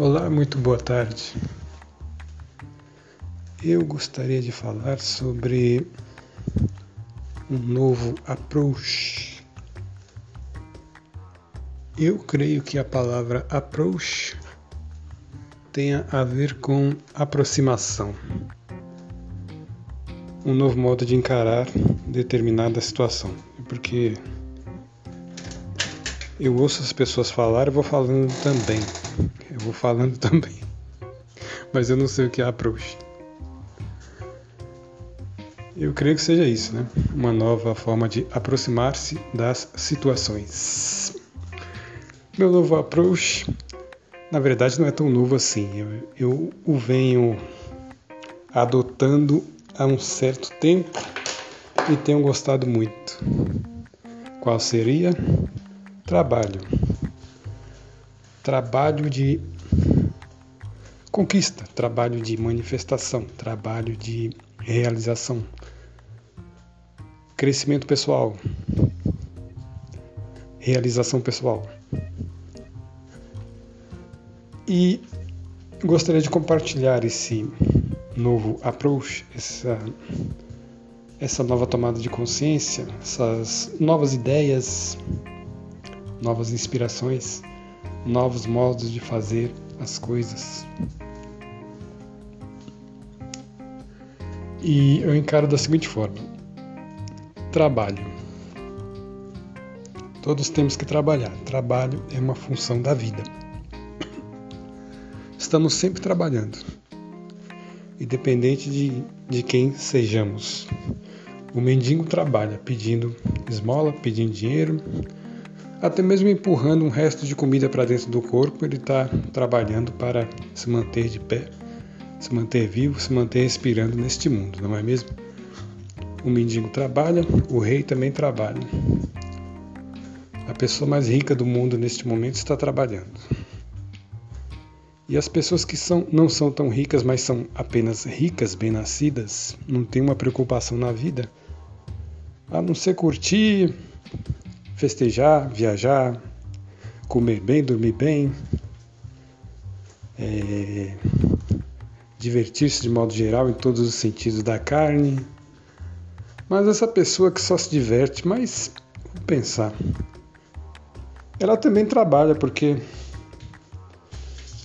Olá, muito boa tarde. Eu gostaria de falar sobre um novo approach. Eu creio que a palavra approach tenha a ver com aproximação. Um novo modo de encarar determinada situação. Porque eu ouço as pessoas falar e vou falando também. Vou falando também. Mas eu não sei o que é approach. Eu creio que seja isso, né? Uma nova forma de aproximar-se das situações. Meu novo approach, na verdade, não é tão novo assim. Eu, eu o venho adotando há um certo tempo e tenho gostado muito. Qual seria? Trabalho. Trabalho de conquista, trabalho de manifestação, trabalho de realização, crescimento pessoal, realização pessoal. E gostaria de compartilhar esse novo approach, essa, essa nova tomada de consciência, essas novas ideias novas inspirações, novos modos de fazer as coisas. E eu encaro da seguinte forma: trabalho. Todos temos que trabalhar. Trabalho é uma função da vida. Estamos sempre trabalhando, independente de, de quem sejamos. O mendigo trabalha pedindo esmola, pedindo dinheiro, até mesmo empurrando um resto de comida para dentro do corpo, ele está trabalhando para se manter de pé, se manter vivo, se manter respirando neste mundo, não é mesmo? O mendigo trabalha, o rei também trabalha. A pessoa mais rica do mundo neste momento está trabalhando. E as pessoas que são, não são tão ricas, mas são apenas ricas, bem-nascidas, não têm uma preocupação na vida, a não ser curtir, festejar, viajar, comer bem, dormir bem, é, divertir-se de modo geral em todos os sentidos da carne. Mas essa pessoa que só se diverte, mas vou pensar, ela também trabalha porque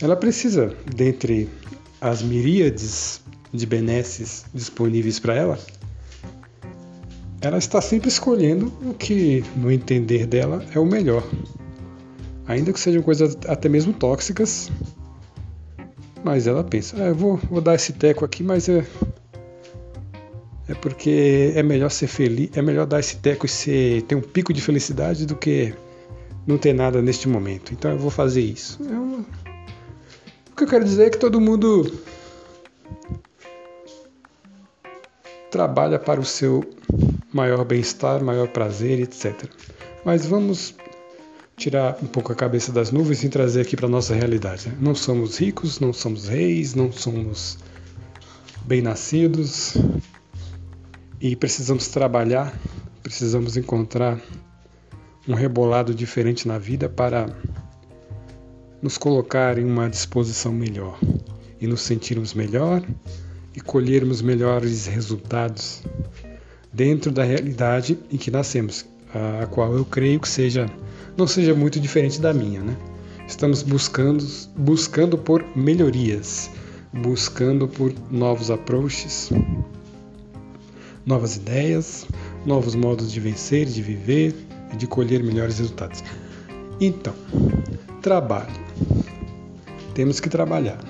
ela precisa, dentre as miríades de benesses disponíveis para ela, ela está sempre escolhendo o que, no entender dela, é o melhor. Ainda que sejam coisas até mesmo tóxicas, mas ela pensa: ah, eu vou, vou dar esse teco aqui, mas é, é porque é melhor ser feliz, é melhor dar esse teco e ser, ter um pico de felicidade do que não ter nada neste momento. Então eu vou fazer isso. O que eu quero dizer é que todo mundo trabalha para o seu maior bem-estar, maior prazer, etc. Mas vamos tirar um pouco a cabeça das nuvens e trazer aqui para nossa realidade. Né? Não somos ricos, não somos reis, não somos bem-nascidos e precisamos trabalhar, precisamos encontrar um rebolado diferente na vida para nos colocar em uma disposição melhor e nos sentirmos melhor e colhermos melhores resultados dentro da realidade em que nascemos, a qual eu creio que seja não seja muito diferente da minha, né? Estamos buscando buscando por melhorias, buscando por novos approaches, novas ideias, novos modos de vencer, de viver e de colher melhores resultados. Então, trabalho. Temos que trabalhar.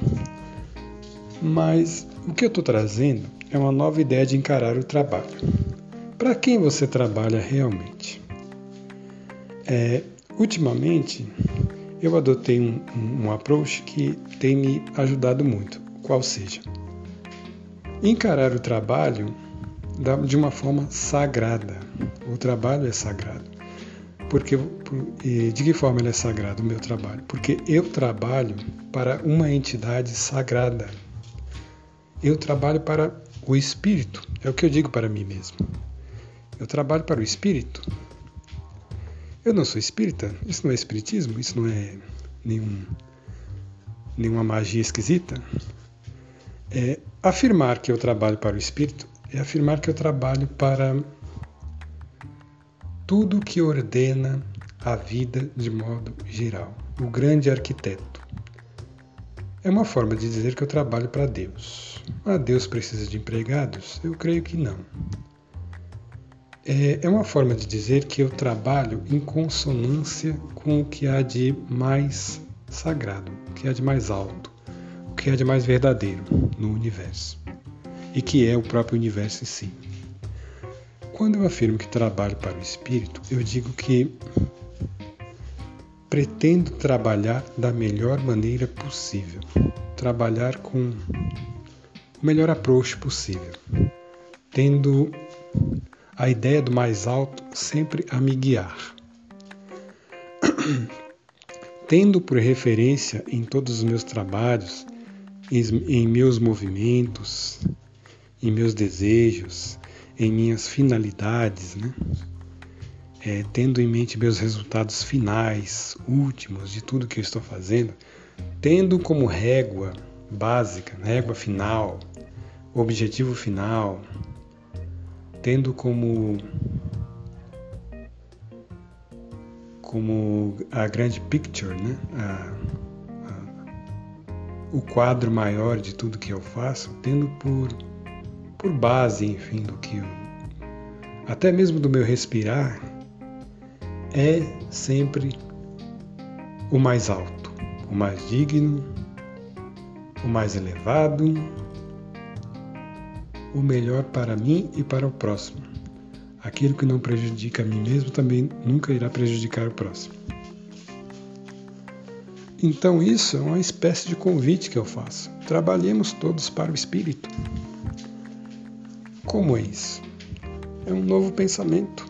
Mas o que eu estou trazendo é uma nova ideia de encarar o trabalho. Para quem você trabalha realmente? É, ultimamente, eu adotei um, um, um approach que tem me ajudado muito, qual seja, encarar o trabalho de uma forma sagrada. O trabalho é sagrado. Porque, de que forma ele é sagrado, o meu trabalho? Porque eu trabalho para uma entidade sagrada. Eu trabalho para o espírito, é o que eu digo para mim mesmo. Eu trabalho para o espírito. Eu não sou espírita, isso não é espiritismo, isso não é nenhum nenhuma magia esquisita, é afirmar que eu trabalho para o espírito é afirmar que eu trabalho para tudo que ordena a vida de modo geral, o grande arquiteto. É uma forma de dizer que eu trabalho para Deus. Ah, Deus precisa de empregados? Eu creio que não. É, é uma forma de dizer que eu trabalho em consonância com o que há de mais sagrado, o que há de mais alto, o que há de mais verdadeiro no universo. E que é o próprio universo em si. Quando eu afirmo que trabalho para o espírito, eu digo que pretendo trabalhar da melhor maneira possível, trabalhar com o melhor approach possível, tendo a ideia do mais alto sempre a me guiar. Tendo por referência em todos os meus trabalhos, em meus movimentos, em meus desejos, em minhas finalidades, né? É, tendo em mente meus resultados finais, últimos de tudo que eu estou fazendo, tendo como régua básica, régua final, objetivo final, tendo como como a grande picture, né? A, a, o quadro maior de tudo que eu faço, tendo por por base, enfim, do que eu, até mesmo do meu respirar, é sempre o mais alto, o mais digno, o mais elevado, o melhor para mim e para o próximo. Aquilo que não prejudica a mim mesmo também nunca irá prejudicar o próximo. Então, isso é uma espécie de convite que eu faço. Trabalhemos todos para o espírito. Como é isso? É um novo pensamento.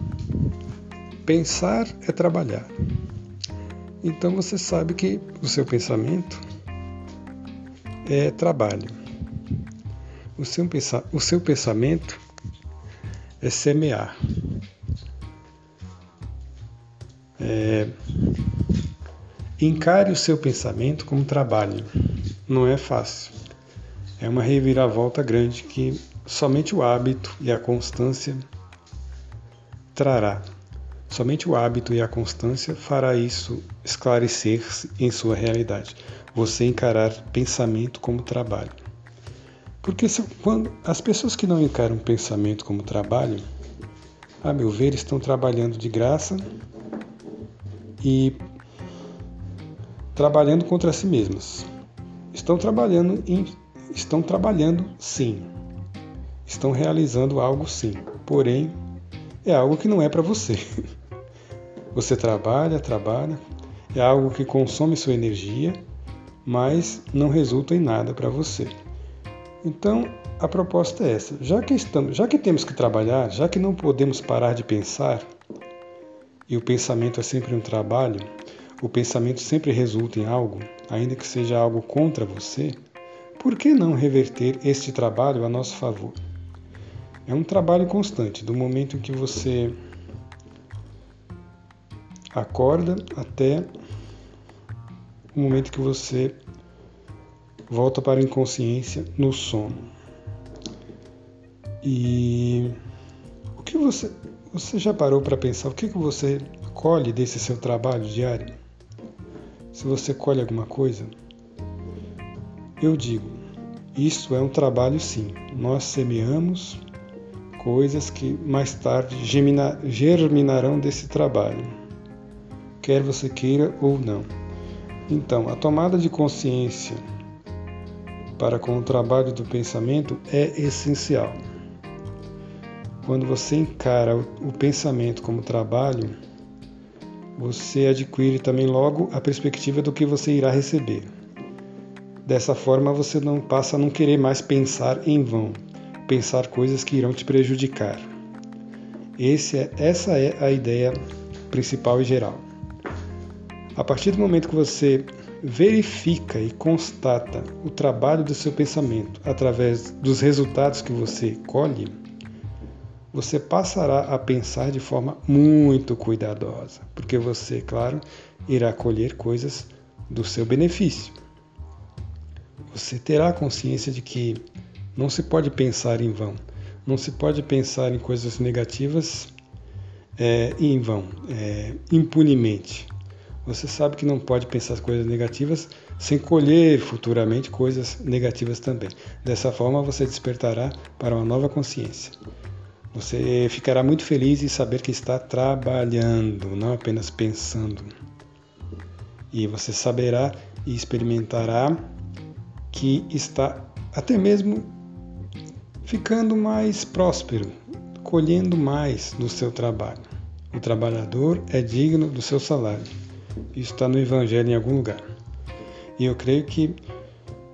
Pensar é trabalhar. Então você sabe que o seu pensamento é trabalho. O seu, o seu pensamento é semear. É, encare o seu pensamento como trabalho. Não é fácil. É uma reviravolta grande que somente o hábito e a constância trará. Somente o hábito e a constância fará isso esclarecer-se em sua realidade. Você encarar pensamento como trabalho. Porque se, quando as pessoas que não encaram pensamento como trabalho, a meu ver, estão trabalhando de graça e trabalhando contra si mesmas. Estão trabalhando em, estão trabalhando sim, estão realizando algo sim, porém é algo que não é para você. Você trabalha, trabalha, é algo que consome sua energia, mas não resulta em nada para você. Então, a proposta é essa. Já que estamos, já que temos que trabalhar, já que não podemos parar de pensar, e o pensamento é sempre um trabalho, o pensamento sempre resulta em algo, ainda que seja algo contra você, por que não reverter este trabalho a nosso favor? É um trabalho constante, do momento em que você acorda até o momento que você volta para a inconsciência no sono. E o que você você já parou para pensar o que que você colhe desse seu trabalho diário? Se você colhe alguma coisa, eu digo, isso é um trabalho sim. Nós semeamos coisas que mais tarde germinarão desse trabalho, quer você queira ou não. Então, a tomada de consciência para com o trabalho do pensamento é essencial. Quando você encara o pensamento como trabalho, você adquire também logo a perspectiva do que você irá receber. Dessa forma, você não passa a não querer mais pensar em vão, pensar coisas que irão te prejudicar. É, essa é a ideia principal e geral. A partir do momento que você verifica e constata o trabalho do seu pensamento através dos resultados que você colhe, você passará a pensar de forma muito cuidadosa, porque você, claro, irá colher coisas do seu benefício. você terá consciência de que não se pode pensar em vão, não se pode pensar em coisas negativas é, em vão, é, impunemente. Você sabe que não pode pensar coisas negativas sem colher futuramente coisas negativas também. Dessa forma, você despertará para uma nova consciência. Você ficará muito feliz em saber que está trabalhando, não apenas pensando. E você saberá e experimentará que está até mesmo ficando mais próspero, colhendo mais do seu trabalho. O trabalhador é digno do seu salário. Isso está no Evangelho em algum lugar. E eu creio que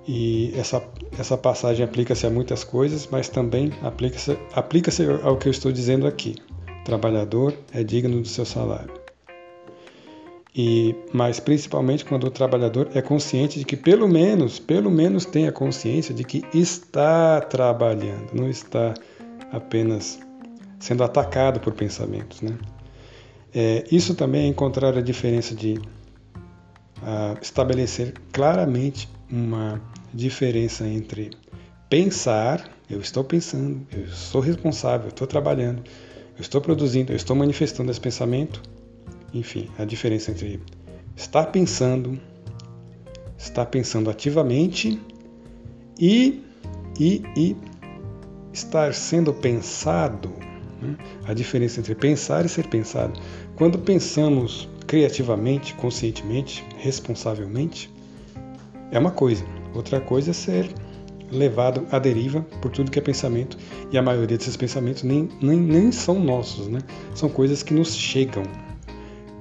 e essa, essa passagem aplica-se a muitas coisas, mas também aplica-se aplica ao que eu estou dizendo aqui. O trabalhador é digno do seu salário. E, mas principalmente quando o trabalhador é consciente de que pelo menos, pelo menos tenha consciência de que está trabalhando, não está apenas sendo atacado por pensamentos, né? É, isso também é encontrar a diferença de uh, estabelecer claramente uma diferença entre pensar, eu estou pensando, eu sou responsável, eu estou trabalhando, eu estou produzindo, eu estou manifestando esse pensamento, enfim, a diferença entre estar pensando, estar pensando ativamente e, e, e estar sendo pensado, né? a diferença entre pensar e ser pensado. Quando pensamos criativamente, conscientemente, responsavelmente, é uma coisa. Outra coisa é ser levado à deriva por tudo que é pensamento, e a maioria desses pensamentos nem, nem, nem são nossos, né? são coisas que nos chegam.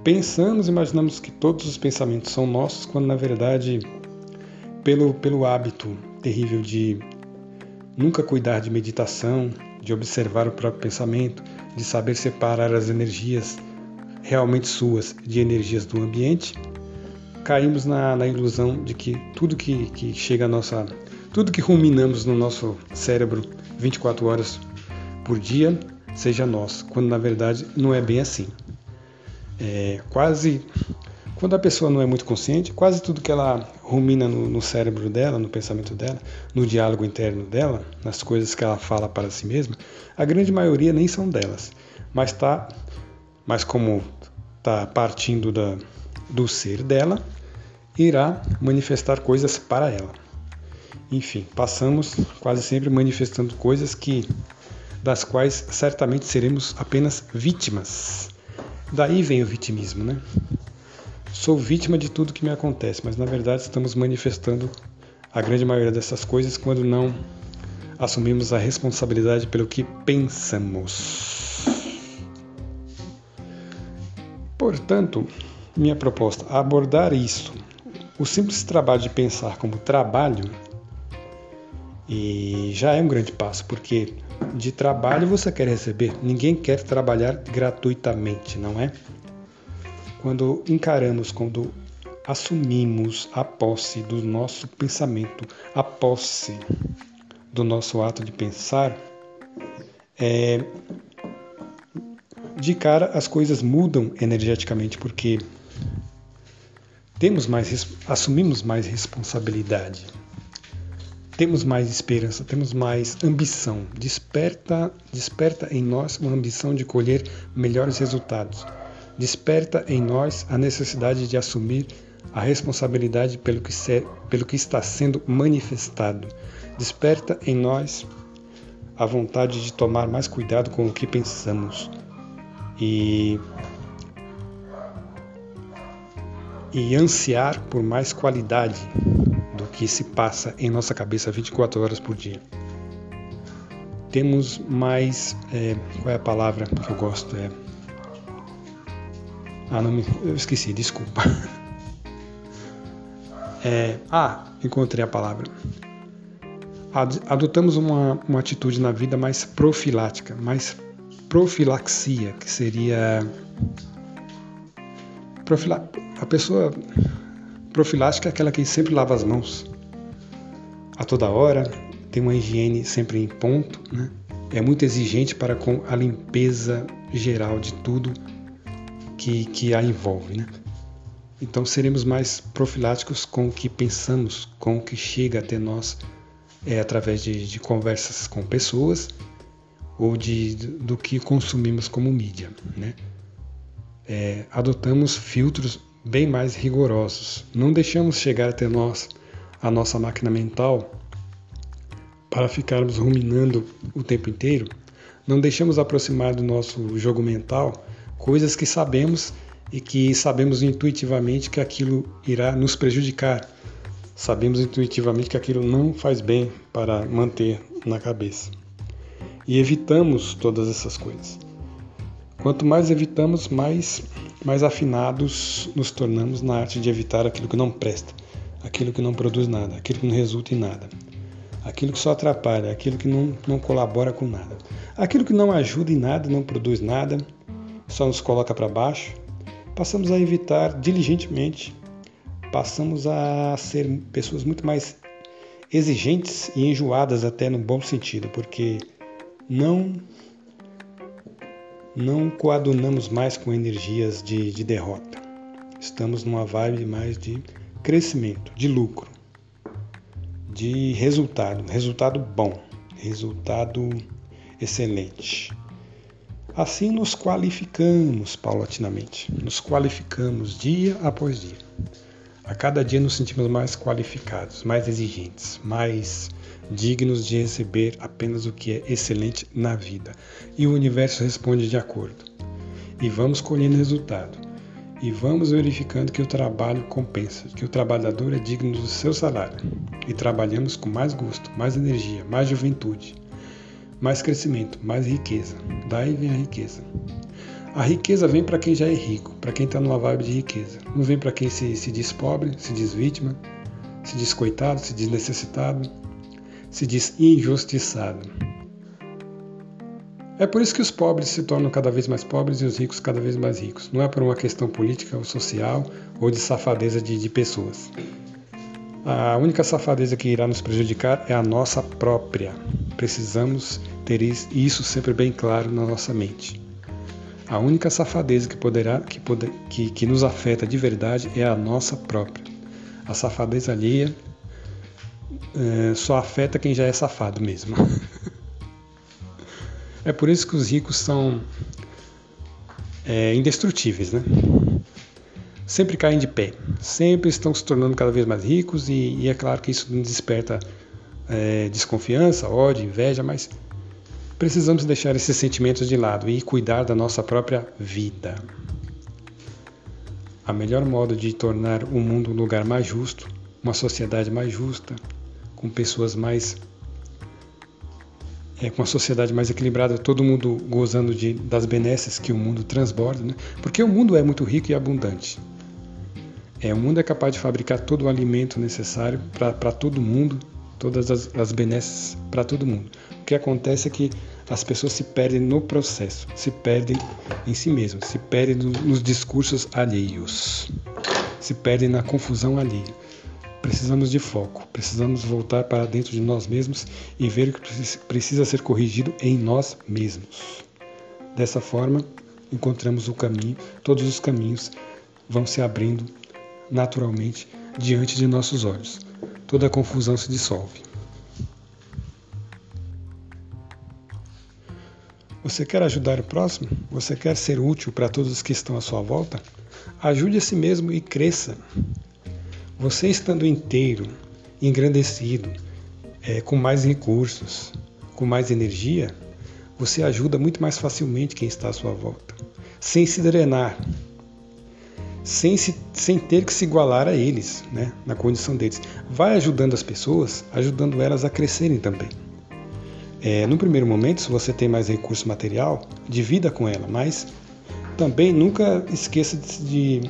Pensamos, imaginamos que todos os pensamentos são nossos, quando na verdade, pelo, pelo hábito terrível de nunca cuidar de meditação, de observar o próprio pensamento, de saber separar as energias realmente suas de energias do ambiente, caímos na, na ilusão de que tudo que, que chega a nossa. tudo que ruminamos no nosso cérebro 24 horas por dia seja nosso, quando na verdade não é bem assim. É, quase. Quando a pessoa não é muito consciente, quase tudo que ela rumina no, no, cérebro dela, no pensamento dela, no diálogo interno dela, nas coisas que ela fala para si mesma, a grande maioria nem são delas, mas tá, mas como está partindo da, do ser dela, irá manifestar coisas para ela. Enfim, passamos quase sempre manifestando coisas que das quais certamente seremos apenas vítimas. Daí vem o vitimismo, né? Sou vítima de tudo que me acontece, mas na verdade estamos manifestando a grande maioria dessas coisas quando não assumimos a responsabilidade pelo que pensamos. Portanto, minha proposta abordar isso o simples trabalho de pensar como trabalho e já é um grande passo, porque de trabalho você quer receber. Ninguém quer trabalhar gratuitamente, não é? Quando encaramos, quando assumimos a posse do nosso pensamento, a posse do nosso ato de pensar, é, de cara as coisas mudam energeticamente, porque temos mais, assumimos mais responsabilidade, temos mais esperança, temos mais ambição. Desperta, desperta em nós uma ambição de colher melhores resultados. Desperta em nós a necessidade de assumir a responsabilidade pelo que, se, pelo que está sendo manifestado. Desperta em nós a vontade de tomar mais cuidado com o que pensamos. E e ansiar por mais qualidade do que se passa em nossa cabeça 24 horas por dia. Temos mais. É, qual é a palavra que eu gosto? É, ah, não me, eu esqueci, desculpa. É, ah, encontrei a palavra. Adotamos uma, uma atitude na vida mais profilática, mais profilaxia, que seria. Profila, a pessoa profilástica é aquela que sempre lava as mãos a toda hora, tem uma higiene sempre em ponto, né? é muito exigente para com a limpeza geral de tudo que, que a envolve. Né? Então seremos mais profiláticos com o que pensamos, com o que chega até nós é, através de, de conversas com pessoas ou de, do que consumimos como mídia. Né? É, adotamos filtros bem mais rigorosos. Não deixamos chegar até nós a nossa máquina mental para ficarmos ruminando o tempo inteiro. Não deixamos aproximar do nosso jogo mental coisas que sabemos e que sabemos intuitivamente que aquilo irá nos prejudicar. Sabemos intuitivamente que aquilo não faz bem para manter na cabeça. E evitamos todas essas coisas. Quanto mais evitamos, mais, mais afinados nos tornamos na arte de evitar aquilo que não presta, aquilo que não produz nada, aquilo que não resulta em nada, aquilo que só atrapalha, aquilo que não, não colabora com nada, aquilo que não ajuda em nada, não produz nada, só nos coloca para baixo, passamos a evitar diligentemente, passamos a ser pessoas muito mais exigentes e enjoadas até no bom sentido, porque não não coadunamos mais com energias de, de derrota. Estamos numa vibe mais de crescimento, de lucro, de resultado, resultado bom, resultado excelente. Assim nos qualificamos paulatinamente, nos qualificamos dia após dia. A cada dia nos sentimos mais qualificados, mais exigentes, mais dignos de receber apenas o que é excelente na vida. E o universo responde de acordo. E vamos colhendo resultado. E vamos verificando que o trabalho compensa, que o trabalhador é digno do seu salário. E trabalhamos com mais gosto, mais energia, mais juventude mais crescimento, mais riqueza. Daí vem a riqueza. A riqueza vem para quem já é rico, para quem está numa vibe de riqueza. Não vem para quem se, se diz pobre, se diz vítima, se diz coitado, se diz necessitado, se diz injustiçado. É por isso que os pobres se tornam cada vez mais pobres e os ricos cada vez mais ricos. Não é por uma questão política ou social ou de safadeza de, de pessoas. A única safadeza que irá nos prejudicar é a nossa própria. Precisamos ter isso sempre bem claro na nossa mente. A única safadeza que poderá que, que, que nos afeta de verdade é a nossa própria. A safadeza alheia é, só afeta quem já é safado mesmo. é por isso que os ricos são é, indestrutíveis, né? Sempre caem de pé, sempre estão se tornando cada vez mais ricos e, e é claro que isso desperta é, desconfiança, ódio, inveja, mas precisamos deixar esses sentimentos de lado e cuidar da nossa própria vida. A melhor modo de tornar o mundo um lugar mais justo, uma sociedade mais justa, com pessoas mais. É, com uma sociedade mais equilibrada, todo mundo gozando de, das benesses que o mundo transborda, né? porque o mundo é muito rico e abundante. É, o mundo é capaz de fabricar todo o alimento necessário para todo mundo todas as, as benesses para todo mundo. O que acontece é que as pessoas se perdem no processo, se perdem em si mesmas, se perdem nos discursos alheios, se perdem na confusão alheia. Precisamos de foco, precisamos voltar para dentro de nós mesmos e ver o que precisa ser corrigido em nós mesmos. Dessa forma, encontramos o caminho, todos os caminhos vão se abrindo naturalmente diante de nossos olhos toda a confusão se dissolve. Você quer ajudar o próximo? Você quer ser útil para todos os que estão à sua volta? Ajude a si mesmo e cresça. Você estando inteiro, engrandecido, é, com mais recursos, com mais energia, você ajuda muito mais facilmente quem está à sua volta, sem se drenar, sem, se, sem ter que se igualar a eles, né, na condição deles. Vai ajudando as pessoas, ajudando elas a crescerem também. É, no primeiro momento, se você tem mais recurso material, divida com ela, mas também nunca esqueça de,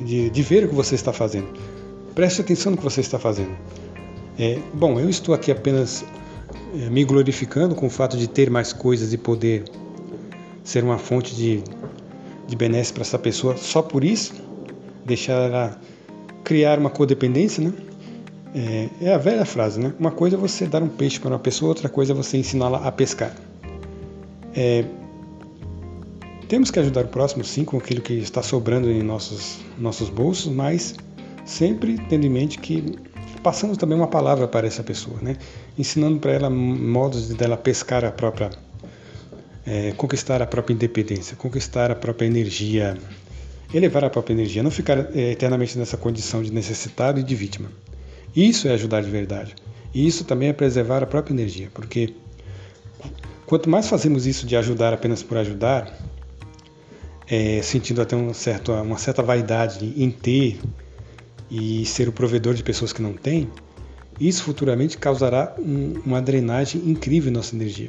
de, de ver o que você está fazendo. Preste atenção no que você está fazendo. É, bom, eu estou aqui apenas é, me glorificando com o fato de ter mais coisas e poder ser uma fonte de, de benesse para essa pessoa só por isso deixar ela criar uma codependência, né? É, é, a velha frase, né? Uma coisa é você dar um peixe para uma pessoa, outra coisa é você ensiná-la a pescar. É, Temos que ajudar o próximo, sim, com aquilo que está sobrando em nossos, nossos bolsos, mas sempre tendo em mente que passamos também uma palavra para essa pessoa, né? ensinando para ela modos de dela pescar a própria, é, conquistar a própria independência, conquistar a própria energia, elevar a própria energia, não ficar é, eternamente nessa condição de necessitado e de vítima. Isso é ajudar de verdade. E isso também é preservar a própria energia, porque quanto mais fazemos isso de ajudar apenas por ajudar, é, sentindo até um certo, uma certa vaidade em ter e ser o provedor de pessoas que não têm, isso futuramente causará um, uma drenagem incrível em nossa energia.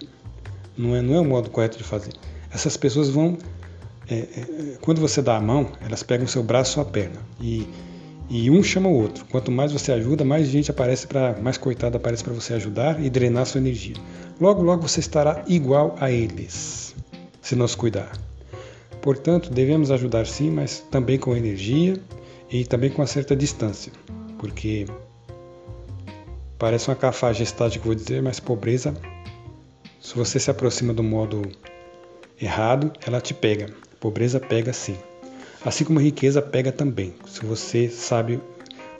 Não é, não é o modo correto de fazer. Essas pessoas vão. É, é, quando você dá a mão, elas pegam o seu braço e sua perna. E, e um chama o outro. Quanto mais você ajuda, mais gente aparece para. mais coitada aparece para você ajudar e drenar sua energia. Logo, logo você estará igual a eles, se não se cuidar. Portanto, devemos ajudar sim, mas também com energia e também com uma certa distância, porque parece uma cafagem estática que vou dizer, mas pobreza, se você se aproxima do modo errado, ela te pega. Pobreza pega sim. Assim como riqueza pega também, se você sabe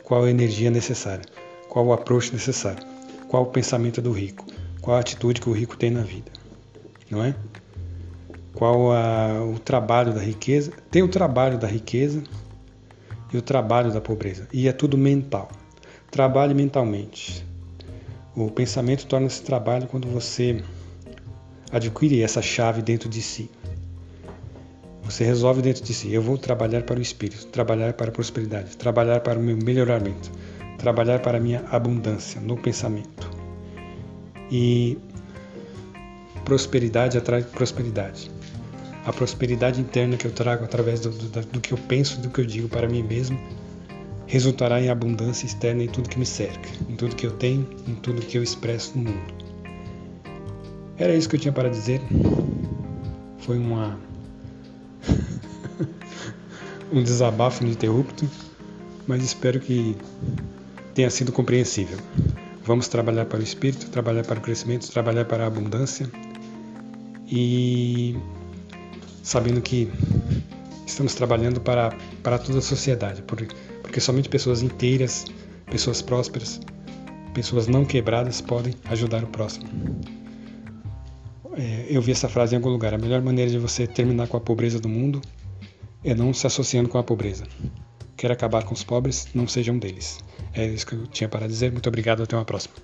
qual a energia necessária, qual o approach necessário, qual o pensamento do rico, qual a atitude que o rico tem na vida, não é? Qual a, o trabalho da riqueza? Tem o trabalho da riqueza e o trabalho da pobreza. E é tudo mental. Trabalhe mentalmente. O pensamento torna-se trabalho quando você adquire essa chave dentro de si. Você resolve dentro de si: eu vou trabalhar para o espírito, trabalhar para a prosperidade, trabalhar para o meu melhoramento, trabalhar para a minha abundância no pensamento. E prosperidade atrai prosperidade a prosperidade interna que eu trago através do, do, do, que eu penso, do que eu digo para mim mesmo, resultará em abundância externa em tudo que me cerca, em tudo que eu tenho, em tudo que eu expresso no mundo. Era isso que eu tinha para dizer. Foi uma um desabafo ininterrupto, mas espero que tenha sido compreensível. Vamos trabalhar para o espírito, trabalhar para o crescimento, trabalhar para a abundância e sabendo que estamos trabalhando para, para toda a sociedade, porque, porque somente pessoas inteiras, pessoas prósperas, pessoas não quebradas podem ajudar o próximo. Eu vi essa frase em algum lugar. A melhor maneira de você terminar com a pobreza do mundo é não se associando com a pobreza. Quer acabar com os pobres? Não seja um deles. É isso que eu tinha para dizer. Muito obrigado. Até uma próxima.